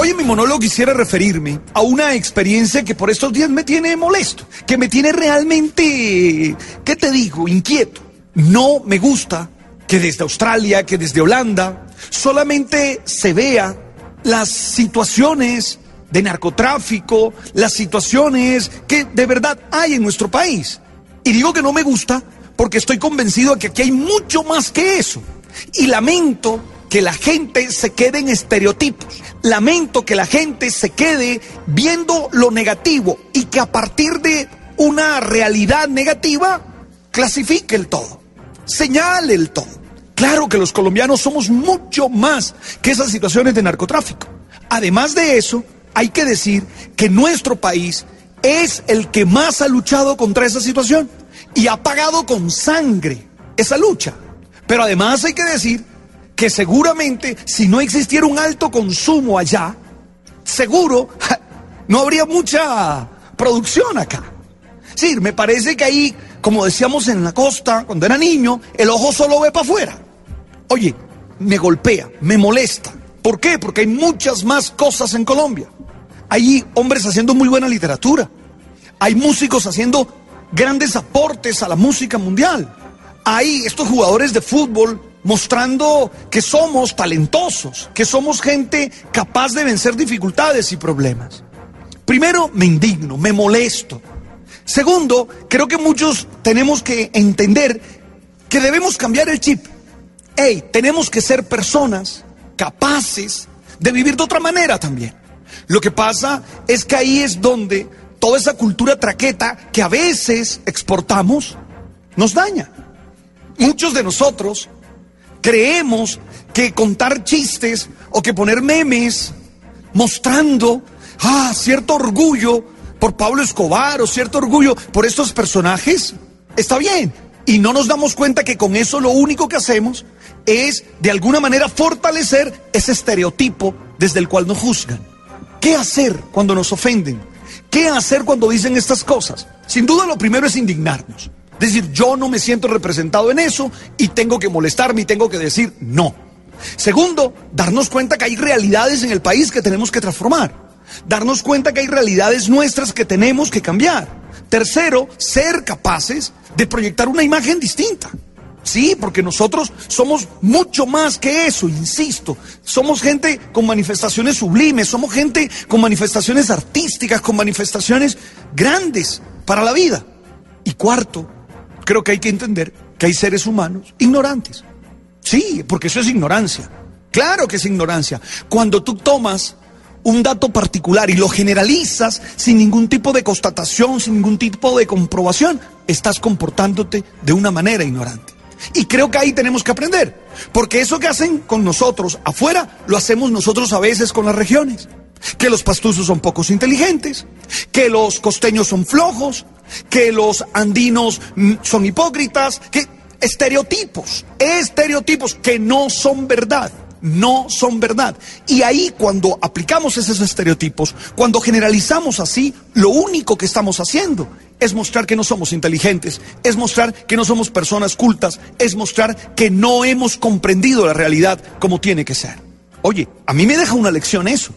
Hoy en mi monólogo quisiera referirme a una experiencia que por estos días me tiene molesto, que me tiene realmente, ¿qué te digo?, inquieto. No me gusta que desde Australia, que desde Holanda, solamente se vea las situaciones de narcotráfico, las situaciones que de verdad hay en nuestro país. Y digo que no me gusta porque estoy convencido de que aquí hay mucho más que eso. Y lamento que la gente se quede en estereotipos. Lamento que la gente se quede viendo lo negativo y que a partir de una realidad negativa clasifique el todo, señale el todo. Claro que los colombianos somos mucho más que esas situaciones de narcotráfico. Además de eso, hay que decir que nuestro país es el que más ha luchado contra esa situación y ha pagado con sangre esa lucha. Pero además hay que decir que seguramente si no existiera un alto consumo allá, seguro no habría mucha producción acá. Sí, me parece que ahí, como decíamos en la costa, cuando era niño, el ojo solo ve para afuera. Oye, me golpea, me molesta. ¿Por qué? Porque hay muchas más cosas en Colombia. Hay hombres haciendo muy buena literatura. Hay músicos haciendo grandes aportes a la música mundial. Hay estos jugadores de fútbol mostrando que somos talentosos, que somos gente capaz de vencer dificultades y problemas. Primero, me indigno, me molesto. Segundo, creo que muchos tenemos que entender que debemos cambiar el chip. Hey, tenemos que ser personas capaces de vivir de otra manera también. Lo que pasa es que ahí es donde toda esa cultura traqueta que a veces exportamos nos daña. Muchos de nosotros creemos que contar chistes o que poner memes mostrando ah, cierto orgullo por Pablo Escobar o cierto orgullo por estos personajes está bien. Y no nos damos cuenta que con eso lo único que hacemos es de alguna manera fortalecer ese estereotipo desde el cual nos juzgan. ¿Qué hacer cuando nos ofenden? ¿Qué hacer cuando dicen estas cosas? Sin duda lo primero es indignarnos. Es decir, yo no me siento representado en eso y tengo que molestarme y tengo que decir no. Segundo, darnos cuenta que hay realidades en el país que tenemos que transformar. Darnos cuenta que hay realidades nuestras que tenemos que cambiar. Tercero, ser capaces de proyectar una imagen distinta. Sí, porque nosotros somos mucho más que eso, insisto. Somos gente con manifestaciones sublimes, somos gente con manifestaciones artísticas, con manifestaciones grandes para la vida. Y cuarto, creo que hay que entender que hay seres humanos ignorantes. Sí, porque eso es ignorancia. Claro que es ignorancia. Cuando tú tomas un dato particular y lo generalizas sin ningún tipo de constatación, sin ningún tipo de comprobación, estás comportándote de una manera ignorante. Y creo que ahí tenemos que aprender, porque eso que hacen con nosotros afuera, lo hacemos nosotros a veces con las regiones. Que los pastuzos son pocos inteligentes, que los costeños son flojos, que los andinos mm, son hipócritas, que estereotipos, estereotipos que no son verdad, no son verdad. Y ahí cuando aplicamos esos estereotipos, cuando generalizamos así, lo único que estamos haciendo es mostrar que no somos inteligentes, es mostrar que no somos personas cultas, es mostrar que no hemos comprendido la realidad como tiene que ser. Oye, a mí me deja una lección eso.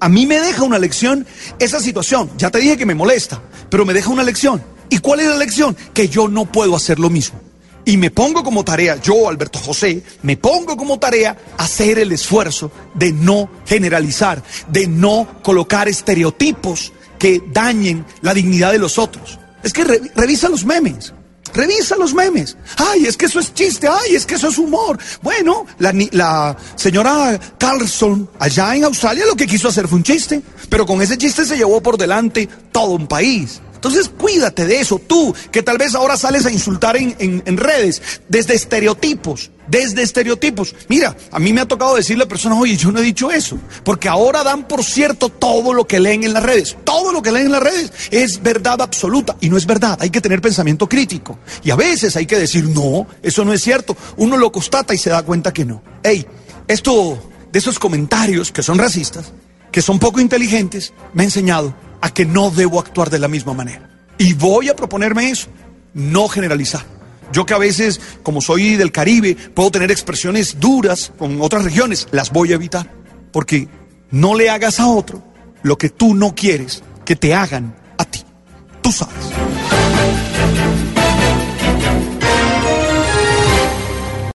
A mí me deja una lección esa situación. Ya te dije que me molesta, pero me deja una lección. ¿Y cuál es la lección? Que yo no puedo hacer lo mismo. Y me pongo como tarea, yo, Alberto José, me pongo como tarea hacer el esfuerzo de no generalizar, de no colocar estereotipos que dañen la dignidad de los otros. Es que revisa los memes. Revisa los memes. Ay, es que eso es chiste. Ay, es que eso es humor. Bueno, la, señora Carlson allá en Australia lo que quiso hacer fue un chiste. Pero con ese chiste se llevó por delante todo un país. Entonces cuídate de eso, tú que tal vez ahora sales a insultar en, en, redes, desde estereotipos, desde estereotipos. Mira, a mí me ha tocado decirle a personas, oye, yo no he dicho eso, porque ahora dan por cierto todo lo que leen en las redes. Todo lo que leen en las redes es verdad absoluta y no es verdad, hay que tener pensamiento crítico. Y a veces hay que decir, no, eso no es cierto. Uno lo constata y se da cuenta que no. Hey, esto de esos comentarios que son racistas, que son poco inteligentes, me ha enseñado a que no debo actuar de la misma manera. Y voy a proponerme eso, no generalizar. Yo que a veces, como soy del Caribe, puedo tener expresiones duras con otras regiones, las voy a evitar. Porque no le hagas a otro lo que tú no quieres que te hagan a ti. Tú sabes.